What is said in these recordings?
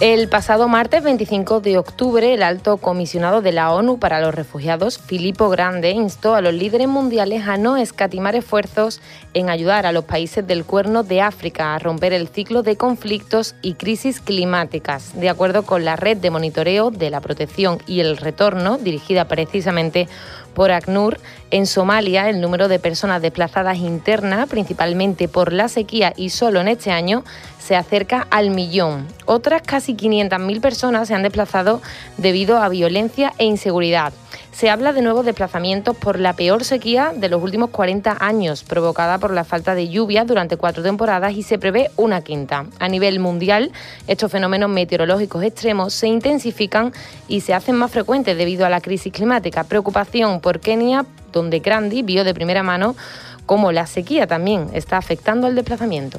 El pasado martes 25 de octubre, el alto comisionado de la ONU para los Refugiados, Filippo Grande, instó a los líderes mundiales a no escatimar esfuerzos en ayudar a los países del cuerno de África a romper el ciclo de conflictos y crisis climáticas, de acuerdo con la red de monitoreo de la protección y el retorno, dirigida precisamente por ACNUR. En Somalia, el número de personas desplazadas internas, principalmente por la sequía y solo en este año, se acerca al millón. Otras casi 500.000 personas se han desplazado debido a violencia e inseguridad. Se habla de nuevos desplazamientos por la peor sequía de los últimos 40 años, provocada por la falta de lluvia durante cuatro temporadas y se prevé una quinta. A nivel mundial, estos fenómenos meteorológicos extremos se intensifican y se hacen más frecuentes debido a la crisis climática. Preocupación por Kenia, donde Grandi vio de primera mano cómo la sequía también está afectando al desplazamiento.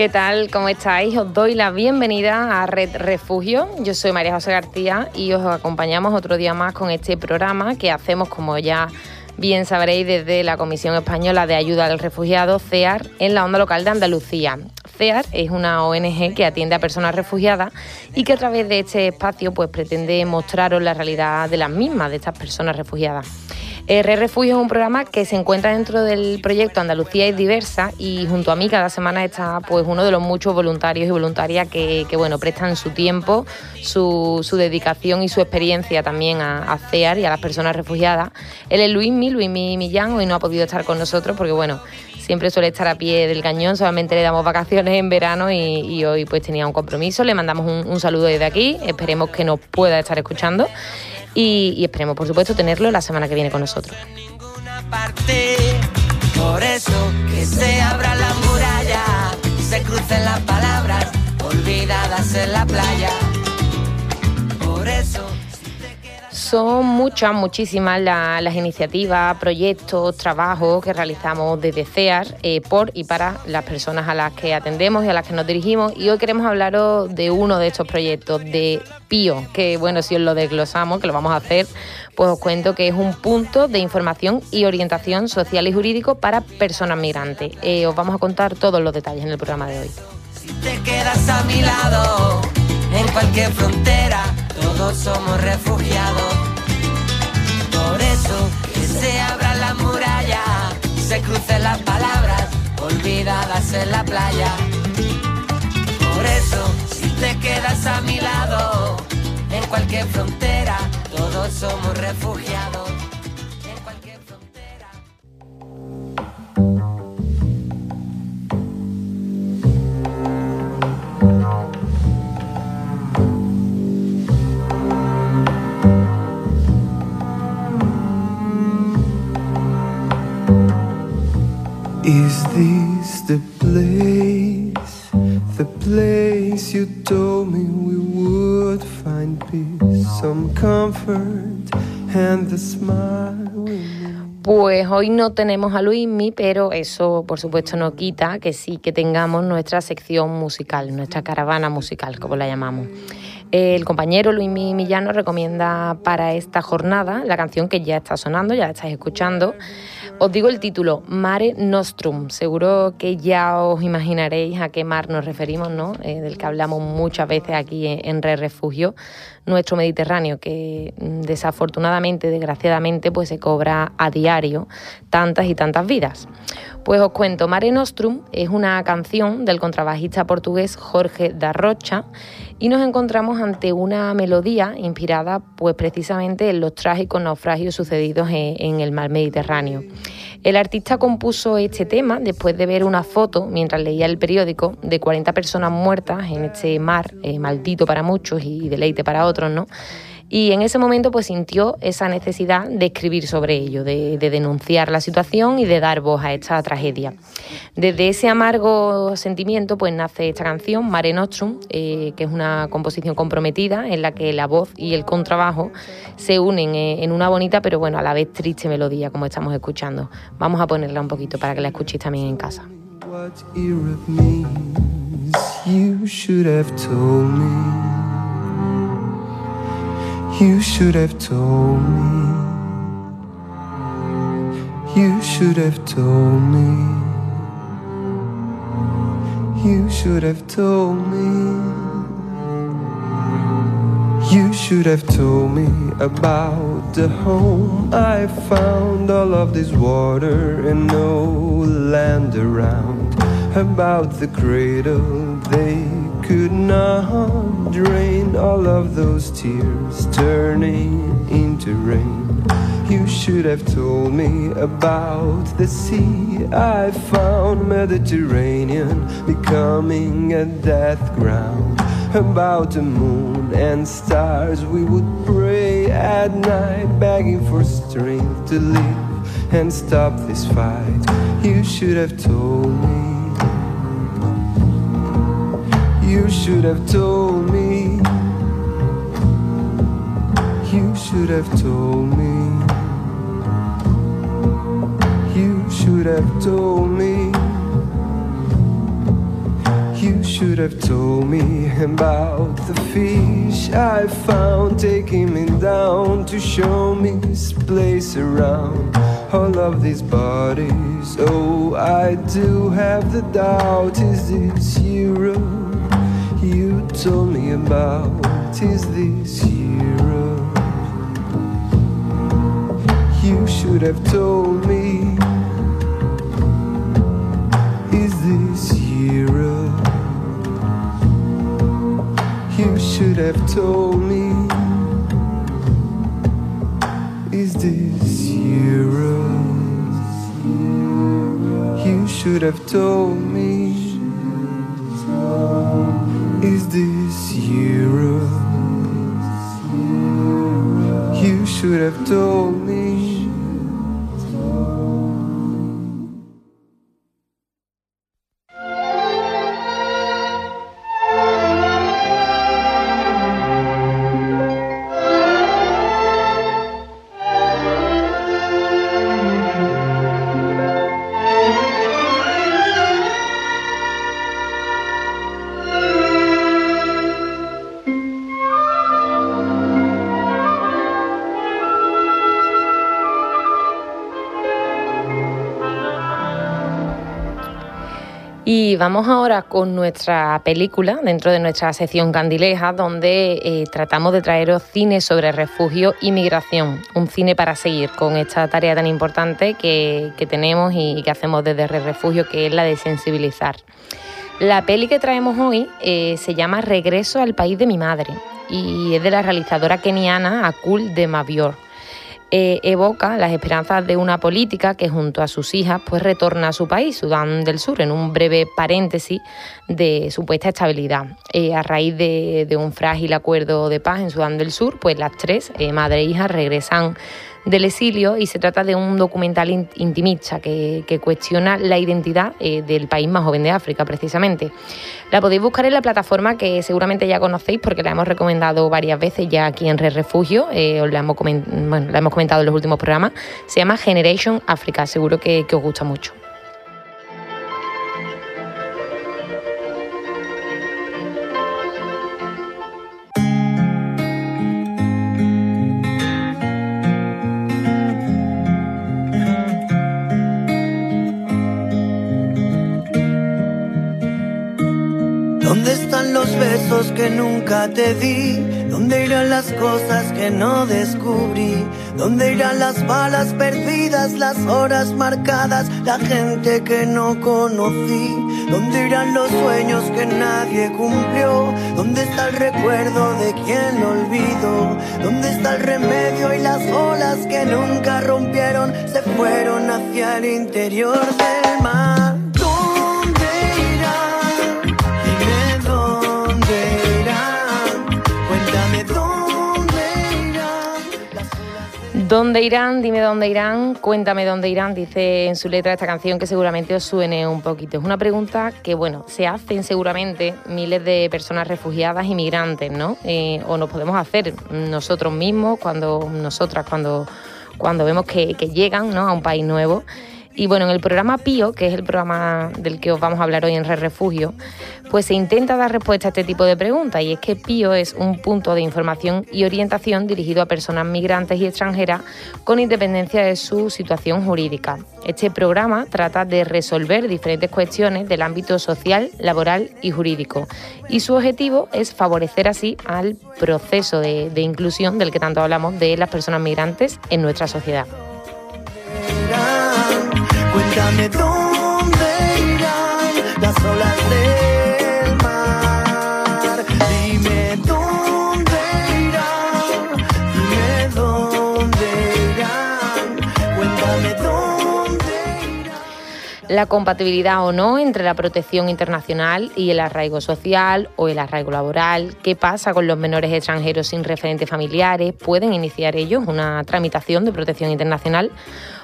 ¿Qué tal? ¿Cómo estáis? Os doy la bienvenida a Red Refugio. Yo soy María José García y os acompañamos otro día más con este programa que hacemos, como ya bien sabréis, desde la Comisión Española de Ayuda al Refugiado, CEAR, en la onda local de Andalucía. CEAR es una ONG que atiende a personas refugiadas y que a través de este espacio pues, pretende mostraros la realidad de las mismas, de estas personas refugiadas. R Refugio es un programa que se encuentra dentro del proyecto Andalucía es diversa y junto a mí cada semana está pues uno de los muchos voluntarios y voluntarias que, bueno prestan su tiempo, su, dedicación y su experiencia también a, CEAR y a las personas refugiadas. Él es Luismi, Luismi Millán, hoy no ha podido estar con nosotros porque bueno, siempre suele estar a pie del cañón, solamente le damos vacaciones en verano y, hoy pues tenía un compromiso. Le mandamos un, un saludo desde aquí, esperemos que nos pueda estar escuchando y, esperemos, por supuesto, tenerlo la semana que viene con nosotros. Son muchas, muchísimas las iniciativas, proyectos, trabajos que realizamos desde CEAR eh, por y para las personas a las que atendemos y a las que nos dirigimos. Y hoy queremos hablaros de uno de estos proyectos, de PIO, que bueno, si os lo desglosamos, que lo vamos a hacer, pues os cuento que es un punto de información y orientación social y jurídico para personas migrantes. Eh, os vamos a contar todos los detalles en el programa de hoy. Si te quedas a mi lado, en cualquier frontera, todos somos refugiados. Que se abra la muralla, se crucen las palabras olvidadas en la playa. Por eso, si te quedas a mi lado, en cualquier frontera, todos somos refugiados. Is this the place, the place you told me we would find peace, some comfort and the smile? Pues hoy no tenemos a Luismi, pero eso por supuesto no quita que sí que tengamos nuestra sección musical, nuestra caravana musical, como la llamamos. El compañero Luismi Millano recomienda para esta jornada la canción que ya está sonando, ya la estáis escuchando. Os digo el título, Mare Nostrum. Seguro que ya os imaginaréis a qué mar nos referimos, ¿no? Eh, del que hablamos muchas veces aquí en, Re Refugio, nuestro Mediterráneo, que mm, desafortunadamente, desgraciadamente, pues se cobra a diario tantas y tantas vidas. Pues os cuento, Mare Nostrum es una canción del contrabajista portugués Jorge da Rocha y nos encontramos ante una melodía inspirada pues precisamente en los trágicos naufragios sucedidos en, el mar Mediterráneo. El artista compuso este tema después de ver una foto mientras leía el periódico de 40 personas muertas en este mar, eh, maldito para muchos y deleite para otros, ¿no? Y en ese momento pues sintió esa necesidad de escribir sobre ello, de, denunciar la situación y de dar voz a esta tragedia. Desde ese amargo sentimiento pues nace esta canción, Mare Nostrum, eh, que es una composición comprometida en la que la voz y el contrabajo se unen eh, en una bonita pero bueno a la vez triste melodía como estamos escuchando. Vamos a ponerla un poquito para que la escuchéis también en casa. You should have told me. You should have told me. You should have told me. You should have told me about the home I found. All of this water and no land around. About the cradle they could not drain all of those tears turning into rain. You should have told me about the sea I found Mediterranean becoming a death ground. About the moon and stars we would pray at night, begging for strength to live and stop this fight. You should have told me. You should have told me. You should have told me. You should have told me. You should have told me about the fish I found, taking me down to show me this place around all of these bodies. Oh, I do have the doubt is this Europe? You told me about is this Europe? You should have told me. Is this Europe? You should have told me. Is this Europe? You should have told me. Is this Europe? You should have told me. Vamos ahora con nuestra película dentro de nuestra sección Candileja, donde eh, tratamos de traeros cine sobre refugio y migración, un cine para seguir con esta tarea tan importante que, tenemos y que hacemos desde Refugio, que es la de sensibilizar. La peli que traemos hoy eh, se llama Regreso al país de mi madre y es de la realizadora keniana Akul de Mabior. Eh, evoca las esperanzas de una política que junto a sus hijas pues retorna a su país, Sudán del Sur, en un breve paréntesis de supuesta estabilidad. Eh, a raíz de, un frágil acuerdo de paz en Sudán del Sur, pues las tres, eh, madre e hija, regresan del exilio y se trata de un documental intimista que, cuestiona la identidad eh, del país más joven de África, precisamente. La podéis buscar en la plataforma que seguramente ya conocéis porque la hemos recomendado varias veces ya aquí en Red Refugio, eh, os la hemos, la hemos comentado en los últimos programas. Se llama Generation Africa, seguro que os gusta mucho. Nunca te di? ¿Dónde irán las cosas que no descubrí? ¿Dónde irán las balas perdidas, las horas marcadas, la gente que no conocí? ¿Dónde irán los sueños que nadie cumplió? ¿Dónde está el recuerdo de quien lo olvidó? ¿Dónde está el remedio y las olas que nunca rompieron? Se fueron hacia el interior del mar. ¿Dónde irán? Dime dónde irán, cuéntame dónde irán, dice en su letra esta canción que seguramente os suene un poquito. Es una pregunta que, bueno, se hacen seguramente miles de personas refugiadas y migrantes, ¿no? Eh, o nos podemos hacer nosotros mismos, cuando nosotras, cuando, cuando vemos que, que llegan ¿no? a un país nuevo. Y bueno, en el programa PIO, que es el programa del que os vamos a hablar hoy en Red Refugio, pues se intenta dar respuesta a este tipo de preguntas. Y es que PIO es un punto de información y orientación dirigido a personas migrantes y extranjeras con independencia de su situación jurídica. Este programa trata de resolver diferentes cuestiones del ámbito social, laboral y jurídico. Y su objetivo es favorecer así al proceso de inclusión del que tanto hablamos de las personas migrantes en nuestra sociedad. Cuéntame dónde irán las olas del La compatibilidad o no entre la protección internacional y el arraigo social o el arraigo laboral. ¿Qué pasa con los menores extranjeros sin referentes familiares? ¿Pueden iniciar ellos una tramitación de protección internacional?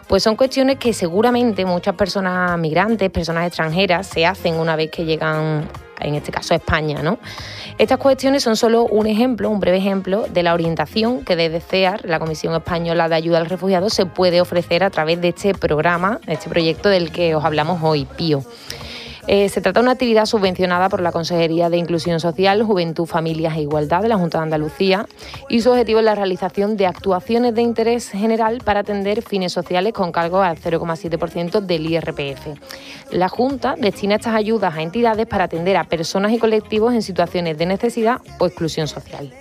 Pues son cuestiones que seguramente muchas personas migrantes, personas extranjeras, se hacen una vez que llegan, en este caso, España. ¿no? Estas cuestiones son solo un ejemplo, un breve ejemplo de la orientación que desde CEAR, la Comisión Española de Ayuda al Refugiado, se puede ofrecer a través de este programa, este proyecto del que os hablamos hoy, PIO. Eh, se trata de una actividad subvencionada por la Consejería de Inclusión Social, Juventud, Familias e Igualdad de la Junta de Andalucía y su objetivo es la realización de actuaciones de interés general para atender fines sociales con cargo al 0,7% del IRPF. La Junta destina estas ayudas a entidades para atender a personas y colectivos en situaciones de necesidad o exclusión social.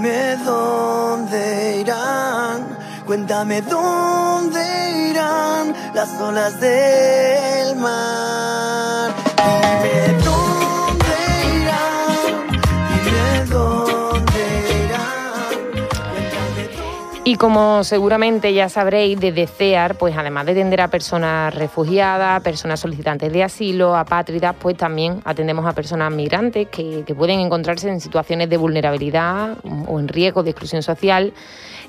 Dime dónde irán, cuéntame dónde irán las olas del mar. Y como seguramente ya sabréis, desde CEAR, pues además de atender a personas refugiadas, personas solicitantes de asilo, apátridas, pues también atendemos a personas migrantes que, que pueden encontrarse en situaciones de vulnerabilidad o en riesgo de exclusión social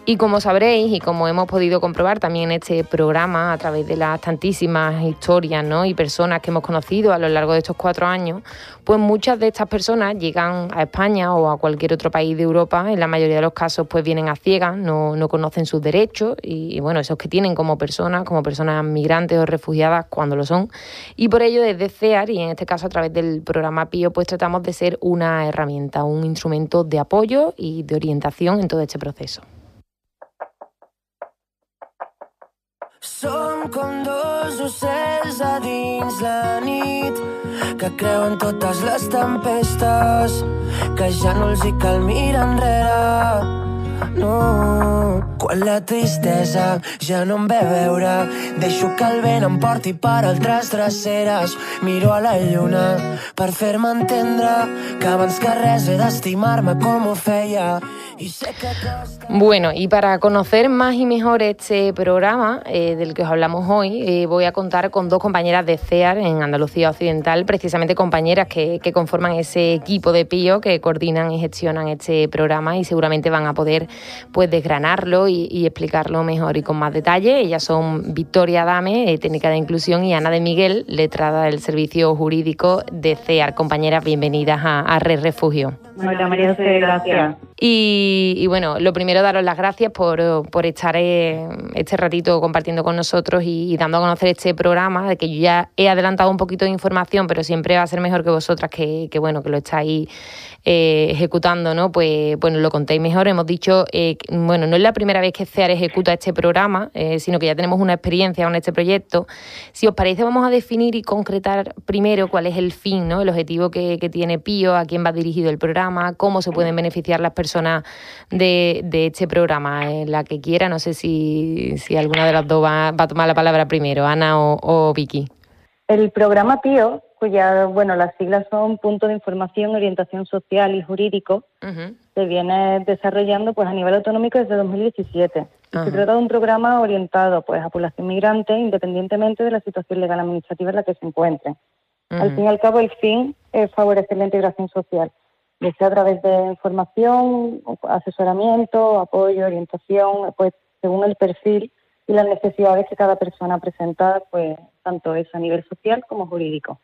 y como sabréis y como hemos podido comprobar también en este programa a través de las tantísimas historias y personas que hemos conocido a lo largo de estos cuatro años, pues muchas de estas personas llegan a España o a cualquier otro país de Europa, en la mayoría de los casos pues vienen a ciegas, no conocen sus derechos y, bueno, esos que tienen como personas, como personas migrantes o refugiadas cuando lo son. Y por ello desde CEAR y en este caso a través del programa PIO pues tratamos de ser una herramienta, un instrumento de apoyo y de orientación en todo este proceso. Som com dos ocells a dins la nit que creuen totes les tempestes que ja no els hi cal mirar enrere no Quan la tristesa ja no em ve veure, deixo que el vent em porti per altres dreceres. Miro a la lluna per fer-me entendre que abans que res he d'estimar-me com ho feia. Bueno, y para conocer más y mejor este programa eh, del que os hablamos hoy, eh, voy a contar con dos compañeras de CEAR en Andalucía Occidental, precisamente compañeras que, conforman ese equipo de PIO que coordinan y gestionan este programa y seguramente van a poder pues desgranarlo y, explicarlo mejor y con más detalle. Ellas son Victoria Dame, eh, técnica de inclusión, y Ana de Miguel, letrada del Servicio Jurídico de CEAR. Compañeras, bienvenidas a, a Red Refugio. Hola María José, gracias. Y, bueno, lo primero daros las gracias por, por estar eh, este ratito compartiendo con nosotros y, dando a conocer este programa, de que yo ya he adelantado un poquito de información, pero siempre va a ser mejor que vosotras que, que bueno, que lo estáis eh, ejecutando, ¿no? Pues bueno, lo contéis mejor. Hemos dicho, eh, bueno, no es la primera vez que CEAR ejecuta este programa, sino que ya tenemos una experiencia con este proyecto. Si os parece, vamos a definir y concretar primero cuál es el fin, ¿no? El objetivo que, tiene Pío, a quién va dirigido el programa, cómo se pueden beneficiar las personas de, este programa, en la que quiera. No sé si, alguna de las dos va, a tomar la palabra primero, Ana o, Vicky. El programa PIO, cuya, bueno, las siglas son Punto de Información, Orientación Social y Jurídico, se viene desarrollando pues a nivel autonómico desde 2017. Se trata de un programa orientado pues a población migrante independientemente de la situación legal administrativa en la que se encuentre. Al fin y al cabo, el fin es favorecer la integración social ya sea a través de información, asesoramiento, apoyo, orientación, pues según el perfil y las necesidades que cada persona presenta, pues tanto es a nivel social como jurídico.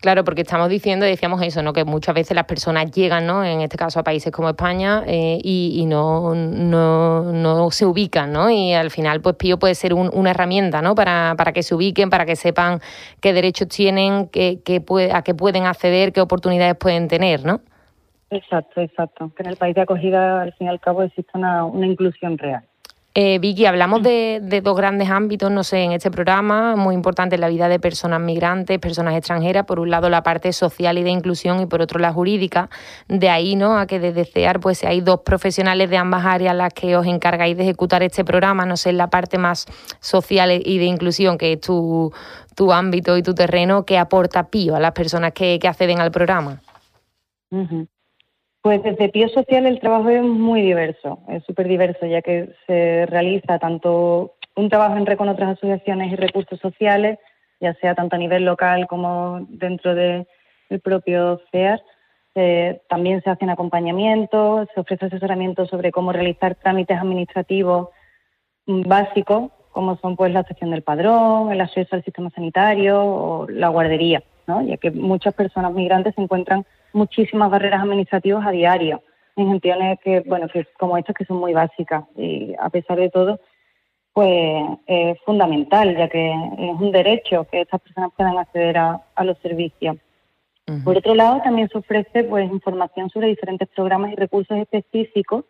Claro, porque estamos diciendo, decíamos eso, ¿no? que muchas veces las personas llegan, ¿no? en este caso a países como España, eh, y, no, no, se ubican, ¿no? y al final pues Pío puede ser una herramienta ¿no? para, para que se ubiquen, para que sepan qué derechos tienen, qué, qué puede, a qué pueden acceder, qué oportunidades pueden tener, ¿no? Exacto, exacto. Que en el país de acogida, al fin y al cabo, existe una inclusión real. Eh, Vicky, hablamos de, dos grandes ámbitos, no sé, en este programa, muy importante en la vida de personas migrantes, personas extranjeras, por un lado la parte social y de inclusión y por otro la jurídica. De ahí, ¿no?, a que desde CEAR pues hay dos profesionales de ambas áreas las que os encargáis de ejecutar este programa, no sé, en la parte más social y de inclusión, que es tu, tu ámbito y tu terreno, que aporta Pío a las personas que, acceden al programa. Pues desde Pío Social el trabajo es muy diverso, es súper diverso, ya que se realiza tanto un trabajo en red con otras asociaciones y recursos sociales, ya sea tanto a nivel local como dentro del propio CEAR. también se hacen acompañamientos, se ofrece asesoramiento sobre cómo realizar trámites administrativos básicos, como son pues la sección del padrón, el acceso al sistema sanitario o la guardería, ¿no? ya que muchas personas migrantes se encuentran muchísimas barreras administrativas a diario en gestiones que, bueno, que como estas que son muy básicas y a pesar de todo, pues es fundamental, ya que es un derecho que estas personas puedan acceder a, los servicios. Por otro lado, también se ofrece pues información sobre diferentes programas y recursos específicos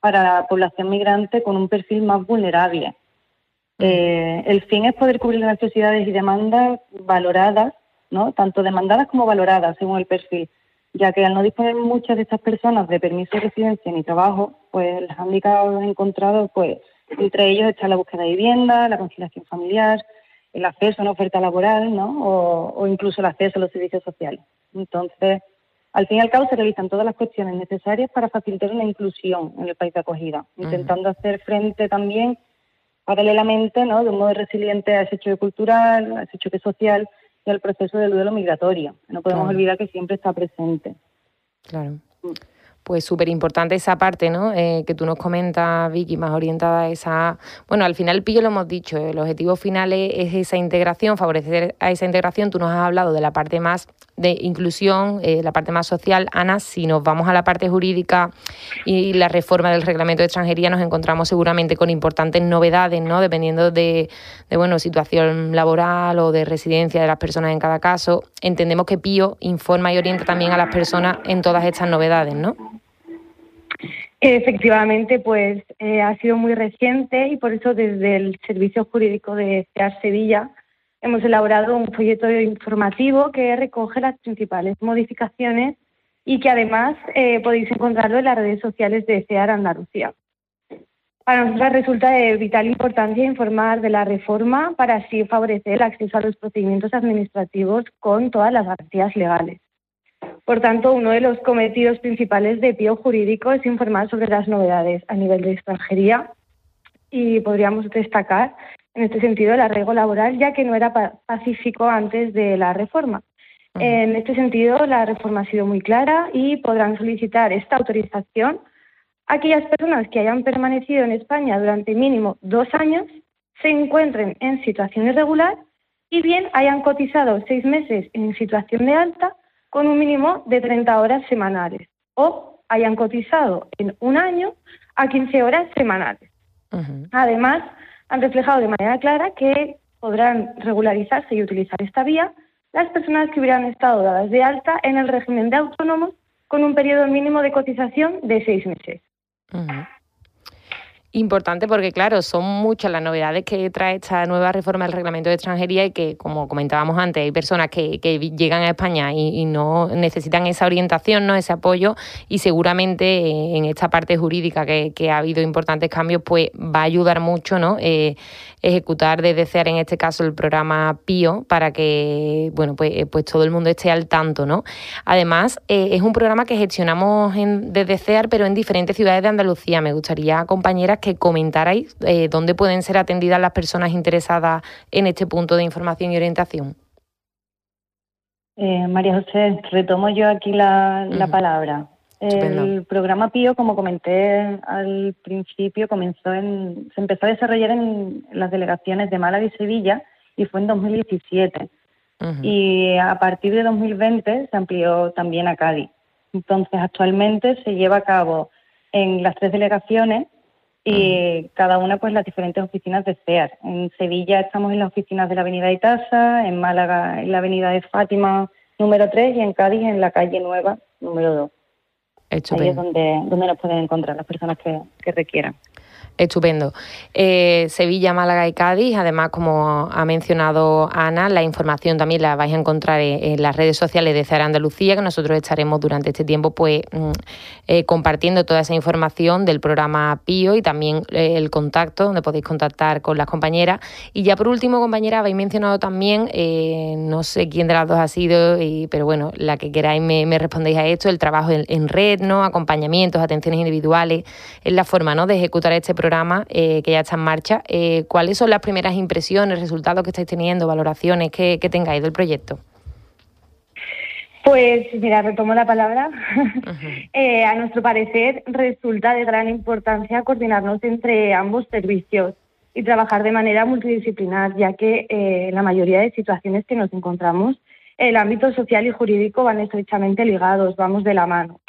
para la población migrante con un perfil más vulnerable. Eh, el fin es poder cubrir las necesidades y demandas valoradas, ¿no? tanto demandadas como valoradas según el perfil, ya que al no disponer muchas de estas personas de permiso de residencia ni trabajo, pues el hándicap encontrado, pues entre ellos está la búsqueda de vivienda, la conciliación familiar, el acceso a una oferta laboral, ¿no? O, incluso el acceso a los servicios sociales. Entonces, al fin y al cabo se realizan todas las cuestiones necesarias para facilitar una inclusión en el país de acogida, intentando hacer frente también paralelamente, ¿no? De un modo resiliente a ese choque cultural, a ese choque social el proceso del duelo migratorio. No podemos olvidar que siempre está presente. Claro. Mm pues súper importante esa parte, ¿no? Eh, que tú nos comentas, Vicky, más orientada a esa... Bueno, al final, Pillo, lo hemos dicho, el objetivo final es, esa integración, favorecer a esa integración. Tú nos has hablado de la parte más de inclusión, eh, la parte más social. Ana, si nos vamos a la parte jurídica y la reforma del reglamento de extranjería, nos encontramos seguramente con importantes novedades, ¿no? Dependiendo de, de bueno, situación laboral o de residencia de las personas en cada caso. Entendemos que Pío informa y orienta también a las personas en todas estas novedades, ¿no? Efectivamente, pues eh, ha sido muy reciente y por eso desde el Servicio Jurídico de CEAR Sevilla hemos elaborado un folleto informativo que recoge las principales modificaciones y que además eh, podéis encontrarlo en las redes sociales de CEAR Andalucía. Para nosotros resulta de vital importancia informar de la reforma para así favorecer el acceso a los procedimientos administrativos con todas las garantías legales. Por tanto, uno de los cometidos principales de PIO jurídico es informar sobre las novedades a nivel de extranjería y podríamos destacar en este sentido el arraigo laboral, ya que no era pacífico antes de la reforma. En este sentido, la reforma ha sido muy clara y podrán solicitar esta autorización aquellas personas que hayan permanecido en España durante mínimo dos años, se encuentren en situación irregular y bien hayan cotizado seis meses en situación de alta con un mínimo de 30 horas semanales o hayan cotizado en un año a 15 horas semanales. Además, han reflejado de manera clara que podrán regularizarse y utilizar esta vía las personas que hubieran estado dadas de alta en el régimen de autónomos con un periodo mínimo de cotización de seis meses. Importante porque, claro, son muchas las novedades que trae esta nueva reforma del reglamento de extranjería y que, como comentábamos antes, hay personas que, llegan a España y, no necesitan esa orientación, no ese apoyo y seguramente en esta parte jurídica que, ha habido importantes cambios, pues va a ayudar mucho, ¿no? Eh, ejecutar desde cero, en este caso, el programa PIO para que, bueno, pues, eh, pues todo el mundo esté al tanto, ¿no? Además, eh, es un programa que gestionamos en, desde CEAR, pero en diferentes ciudades de Andalucía. Me gustaría, compañeras, que comentarais eh, dónde pueden ser atendidas las personas interesadas en este punto de información y orientación. Eh, María José, retomo yo aquí la, palabra. El programa PIO, como comenté al principio, comenzó en, se empezó a desarrollar en las delegaciones de Málaga y Sevilla y fue en 2017. Y a partir de 2020 se amplió también a Cádiz. Entonces, actualmente se lleva a cabo en las tres delegaciones y cada una pues las diferentes oficinas de CEAR. En Sevilla estamos en las oficinas de la Avenida Itasa, en Málaga en la Avenida de Fátima número 3 y en Cádiz en la calle Nueva número 2. Ahí es donde, donde nos pueden encontrar las personas que requieran. Estupendo. Eh, Sevilla, Málaga y Cádiz, además, como ha mencionado Ana, la información también la vais a encontrar en, las redes sociales de CEAR Andalucía, que nosotros estaremos durante este tiempo pues mm, eh, compartiendo toda esa información del programa PIO y también eh, el contacto, donde podéis contactar con las compañeras. Y ya por último, compañera, habéis mencionado también, no sé quién de las dos ha sido, pero bueno, la que queráis me, respondéis a esto, el trabajo en, red, ¿no? acompañamientos, atenciones individuales, es la forma ¿no? de ejecutar este programa programa eh, que ya está en marcha. Eh, ¿Cuáles son las primeras impresiones, resultados que estáis teniendo, valoraciones que, tengáis del proyecto? Pues mira, retomo la palabra. Eh, a nuestro parecer resulta de gran importancia coordinarnos entre ambos servicios y trabajar de manera multidisciplinar, ya que en la mayoría de situaciones que nos encontramos, el ámbito social y jurídico van estrechamente ligados, vamos de la mano.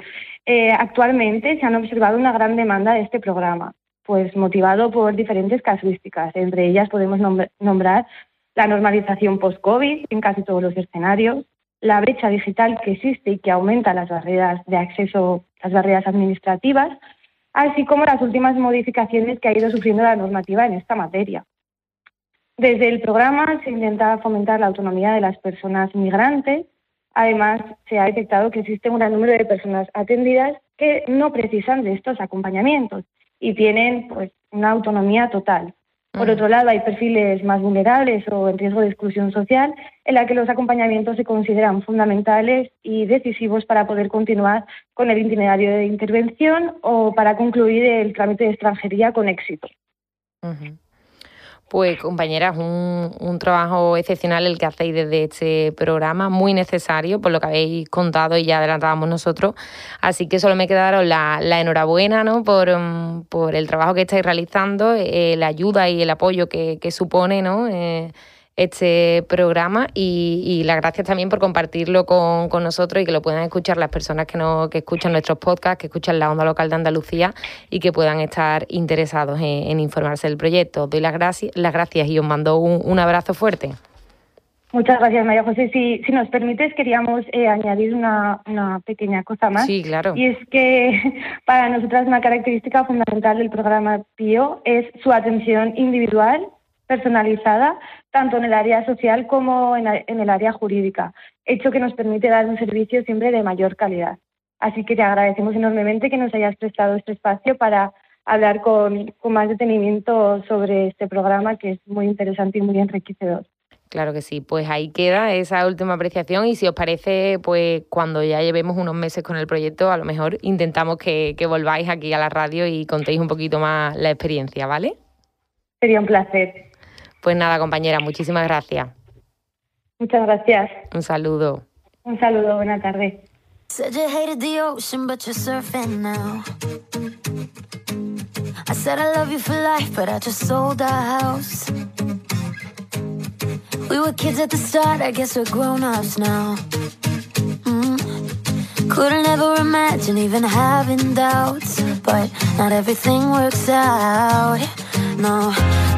actualmente se han observado una gran demanda de este programa, pues motivado por diferentes casuísticas. Entre ellas podemos nombrar la normalización post-COVID en casi todos los escenarios, la brecha digital que existe y que aumenta las barreras de acceso, las barreras administrativas, así como las últimas modificaciones que ha ido sufriendo la normativa en esta materia. Desde el programa se intenta fomentar la autonomía de las personas migrantes. Además, se ha detectado que existe un gran número de personas atendidas que no precisan de estos acompañamientos y tienen pues una autonomía total. Por mm. otro lado, hay perfiles más vulnerables o en riesgo de exclusión social en la que los acompañamientos se consideran fundamentales y decisivos para poder continuar con el itinerario de intervención o para concluir el trámite de extranjería con éxito. Pues compañeras, un, un, trabajo excepcional el que hacéis desde este programa, muy necesario por lo que habéis contado y ya adelantábamos nosotros. Así que solo me quedaron la, la enhorabuena ¿no? por, mm, por el trabajo que estáis realizando, eh, la ayuda y el apoyo que, que supone ¿no? Eh, este programa y, y las gracias también por compartirlo con, nosotros y que lo puedan escuchar las personas que, no, que escuchan nuestros podcasts, que escuchan la onda local de Andalucía y que puedan estar interesados en, informarse del proyecto. Doy las, gracias, las gracias y os mando un, abrazo fuerte. Muchas gracias, María José. Si, si nos permites, queríamos eh, añadir una, una, pequeña cosa más. Sí, claro. Y es que para nosotras una característica fundamental del programa PIO es su atención individual personalizada tanto en el área social como en, el área jurídica, hecho que nos permite dar un servicio siempre de mayor calidad. Así que te agradecemos enormemente que nos hayas prestado este espacio para hablar con, con más detenimiento sobre este programa que es muy interesante y muy enriquecedor. Claro que sí, pues ahí queda esa última apreciación y si os parece, pues cuando ya llevemos unos meses con el proyecto, a lo mejor intentamos que, que volváis aquí a la radio y contéis un poquito más la experiencia, ¿vale? Sería un placer. Pues nada, compañera, muchísimas gracias. Muchas gracias. Un saludo. Un saludo, buena tarde. Said you hated the ocean, but you're surfing now. I said I love you for life, but I just sold our house. We were kids at the start, I guess we're grown ups now. Mm. Couldn't ever imagine even having doubts, but not everything works out. No,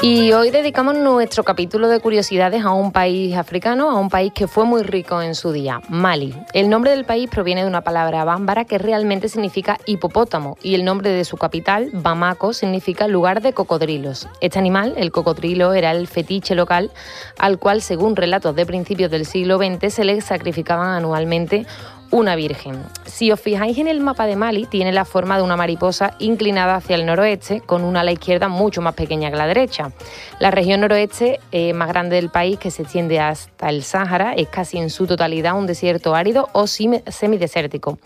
Y hoy dedicamos nuestro capítulo de curiosidades a un país africano, a un país que fue muy rico en su día, Mali. El nombre del país proviene de una palabra bámbara que realmente significa hipopótamo y el nombre de su capital, Bamako, significa lugar de cocodrilos. Este animal, el cocodrilo, era el fetiche local al cual, según relatos de principios del siglo XX, se le sacrificaban anualmente una virgen. Si os fijáis en el mapa de Mali, tiene la forma de una mariposa inclinada hacia el noroeste, con una ala izquierda mucho más pequeña que la derecha. La región noroeste más grande del país, que se extiende hasta el Sáhara, es casi en su totalidad un desierto árido o semi- semidesértico.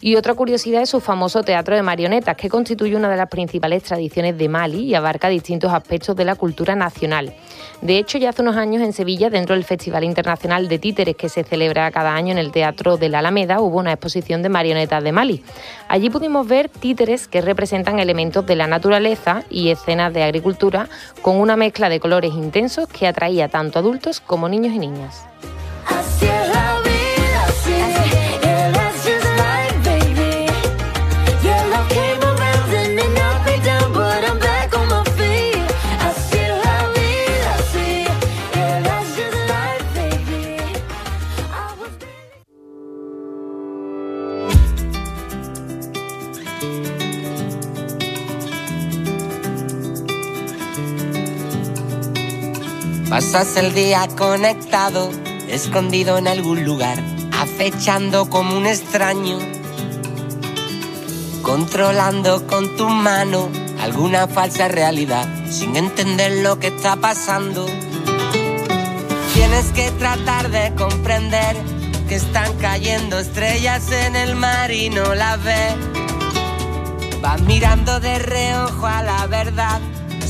Y otra curiosidad es su famoso teatro de marionetas, que constituye una de las principales tradiciones de Mali y abarca distintos aspectos de la cultura nacional. De hecho, ya hace unos años en Sevilla, dentro del Festival Internacional de Títeres que se celebra cada año en el Teatro de la Alameda, hubo una exposición de marionetas de Mali. Allí pudimos ver títeres que representan elementos de la naturaleza y escenas de agricultura con una mezcla de colores intensos que atraía tanto adultos como niños y niñas. Pasas el día conectado, escondido en algún lugar, acechando como un extraño, controlando con tu mano alguna falsa realidad, sin entender lo que está pasando. Tienes que tratar de comprender que están cayendo estrellas en el mar y no las ves. Vas mirando de reojo a la verdad.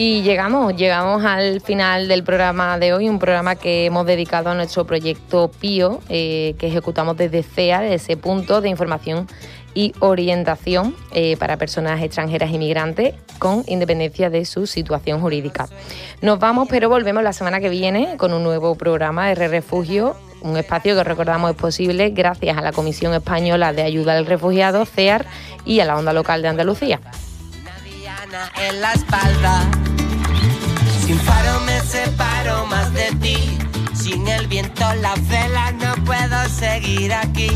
Y llegamos, llegamos al final del programa de hoy, un programa que hemos dedicado a nuestro proyecto PIO, eh, que ejecutamos desde CEA, desde ese punto de información y orientación eh, para personas extranjeras inmigrantes con independencia de su situación jurídica. Nos vamos, pero volvemos la semana que viene con un nuevo programa Re Refugio, un espacio que recordamos es posible gracias a la Comisión Española de Ayuda al Refugiado, CEAR, y a la Onda Local de Andalucía. en la espalda. Seguir aquí.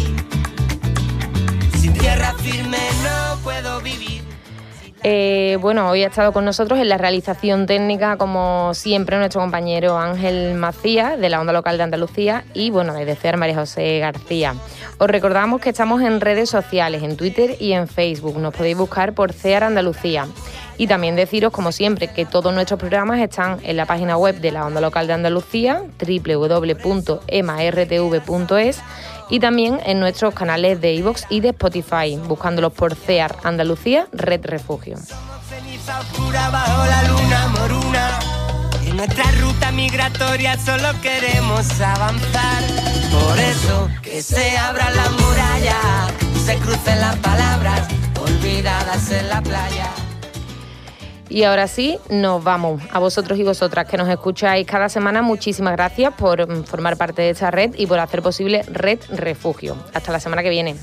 Sin tierra firme no puedo vivir. Eh, bueno, hoy ha estado con nosotros en la realización técnica, como siempre, nuestro compañero Ángel Macías, de la Onda Local de Andalucía, y bueno, desde CEAR María José García. Os recordamos que estamos en redes sociales, en Twitter y en Facebook. Nos podéis buscar por CEAR Andalucía. Y también deciros, como siempre, que todos nuestros programas están en la página web de la Onda Local de Andalucía, www.emartv.es, y también en nuestros canales de iVoox y de Spotify, buscándolos por CEAR Andalucía, Red Refugio. En nuestra ruta migratoria solo queremos avanzar. Por eso que se abra la muralla, se crucen las palabras olvidadas en la playa. Y ahora sí, nos vamos. A vosotros y vosotras que nos escucháis cada semana, muchísimas gracias por mm, formar parte de esta red y por hacer posible Red Refugio. Hasta la semana que viene.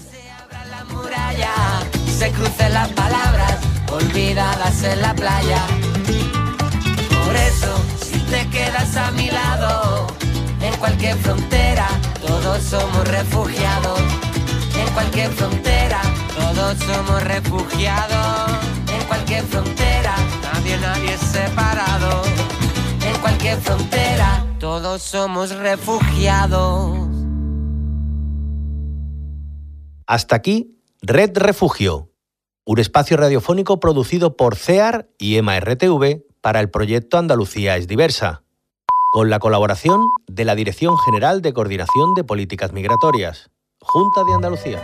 Se crucen las palabras olvidadas en la playa. Por eso, quedas a mi lado, en cualquier frontera, todos somos refugiados. En cualquier frontera, todos somos refugiados. En cualquier frontera, nadie, nadie es separado. En cualquier frontera, todos somos refugiados. Hasta aquí, Red Refugio, un espacio radiofónico producido por CEAR y EMA-RTV para el proyecto Andalucía es diversa, con la colaboración de la Dirección General de Coordinación de Políticas Migratorias, Junta de Andalucía.